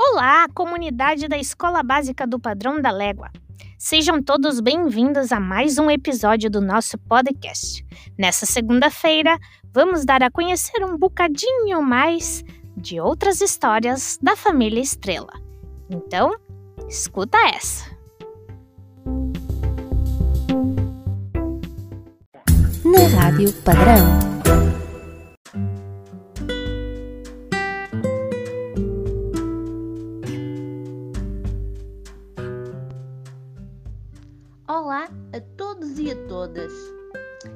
Olá, comunidade da Escola Básica do Padrão da Légua. Sejam todos bem-vindos a mais um episódio do nosso podcast. Nessa segunda-feira, vamos dar a conhecer um bocadinho mais de outras histórias da família Estrela. Então, escuta essa. Na Rádio Padrão. E a todas.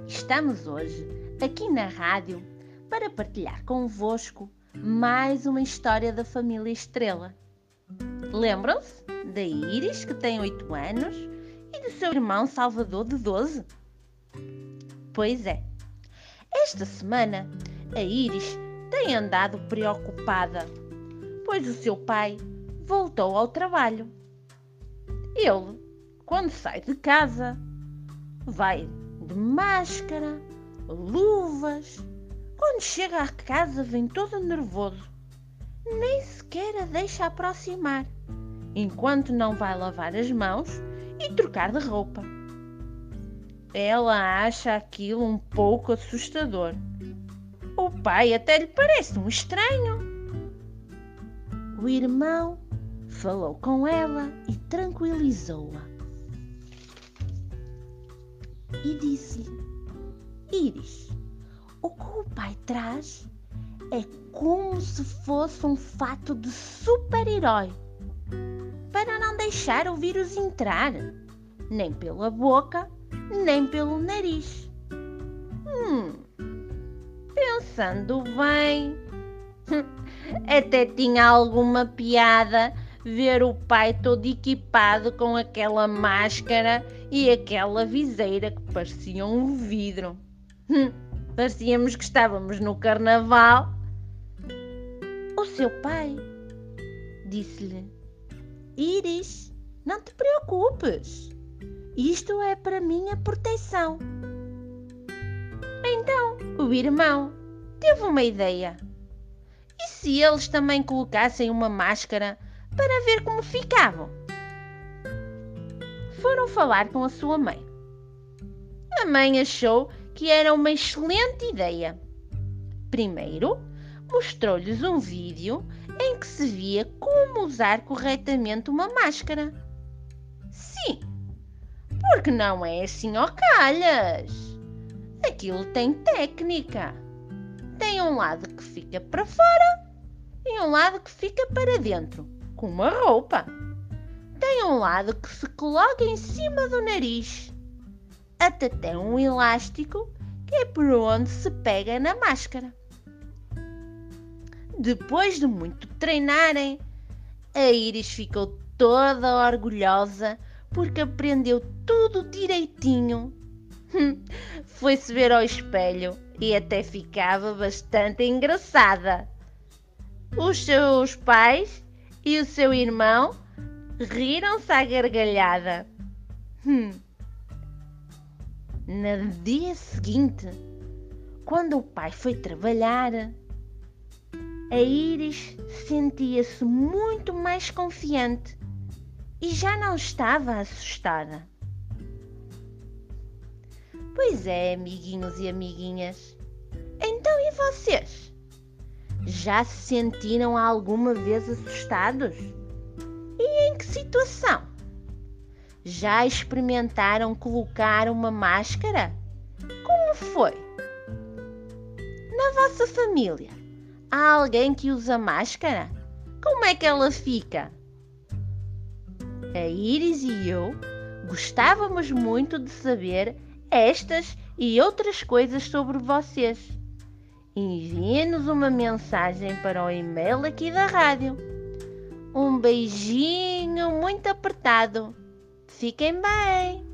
Estamos hoje aqui na rádio para partilhar convosco mais uma história da família Estrela. Lembram-se da Iris, que tem 8 anos, e do seu irmão Salvador, de 12? Pois é. Esta semana, a Iris tem andado preocupada, pois o seu pai voltou ao trabalho. Ele quando sai de casa, vai de máscara, luvas. Quando chega à casa, vem todo nervoso. Nem sequer a deixa aproximar, enquanto não vai lavar as mãos e trocar de roupa. Ela acha aquilo um pouco assustador. O pai até lhe parece um estranho. O irmão falou com ela e tranquilizou-a e disse-lhe: Iris, o que o pai traz é como se fosse um fato de super-herói para não deixar o vírus entrar, nem pela boca, nem pelo nariz. Hum, pensando bem, até tinha alguma piada ver o pai todo equipado com aquela máscara e aquela viseira que parecia um vidro. Hum, parecíamos que estávamos no carnaval. O seu pai disse-lhe: Iris, não te preocupes. Isto é para minha proteção. Então, o irmão teve uma ideia. E se eles também colocassem uma máscara para ver como ficavam. Foram falar com a sua mãe. A mãe achou que era uma excelente ideia. Primeiro, mostrou-lhes um vídeo em que se via como usar corretamente uma máscara. Sim, porque não é assim ao calhas. Aquilo tem técnica. Tem um lado que fica para fora e um lado que fica para dentro com uma roupa. Lado que se coloca em cima do nariz. Até tem um elástico que é por onde se pega na máscara. Depois de muito treinarem, a Iris ficou toda orgulhosa porque aprendeu tudo direitinho. Foi-se ver ao espelho e até ficava bastante engraçada. Os seus pais e o seu irmão riram-se à gargalhada. Hum. No dia seguinte, quando o pai foi trabalhar, a Iris sentia-se muito mais confiante e já não estava assustada. Pois é, amiguinhos e amiguinhas. Então e vocês? Já se sentiram alguma vez assustados? Situação? Já experimentaram colocar uma máscara? Como foi? Na vossa família, há alguém que usa máscara? Como é que ela fica? A Iris e eu gostávamos muito de saber estas e outras coisas sobre vocês envie-nos uma mensagem para o e-mail aqui da rádio. Um beijinho muito apertado. Fiquem bem!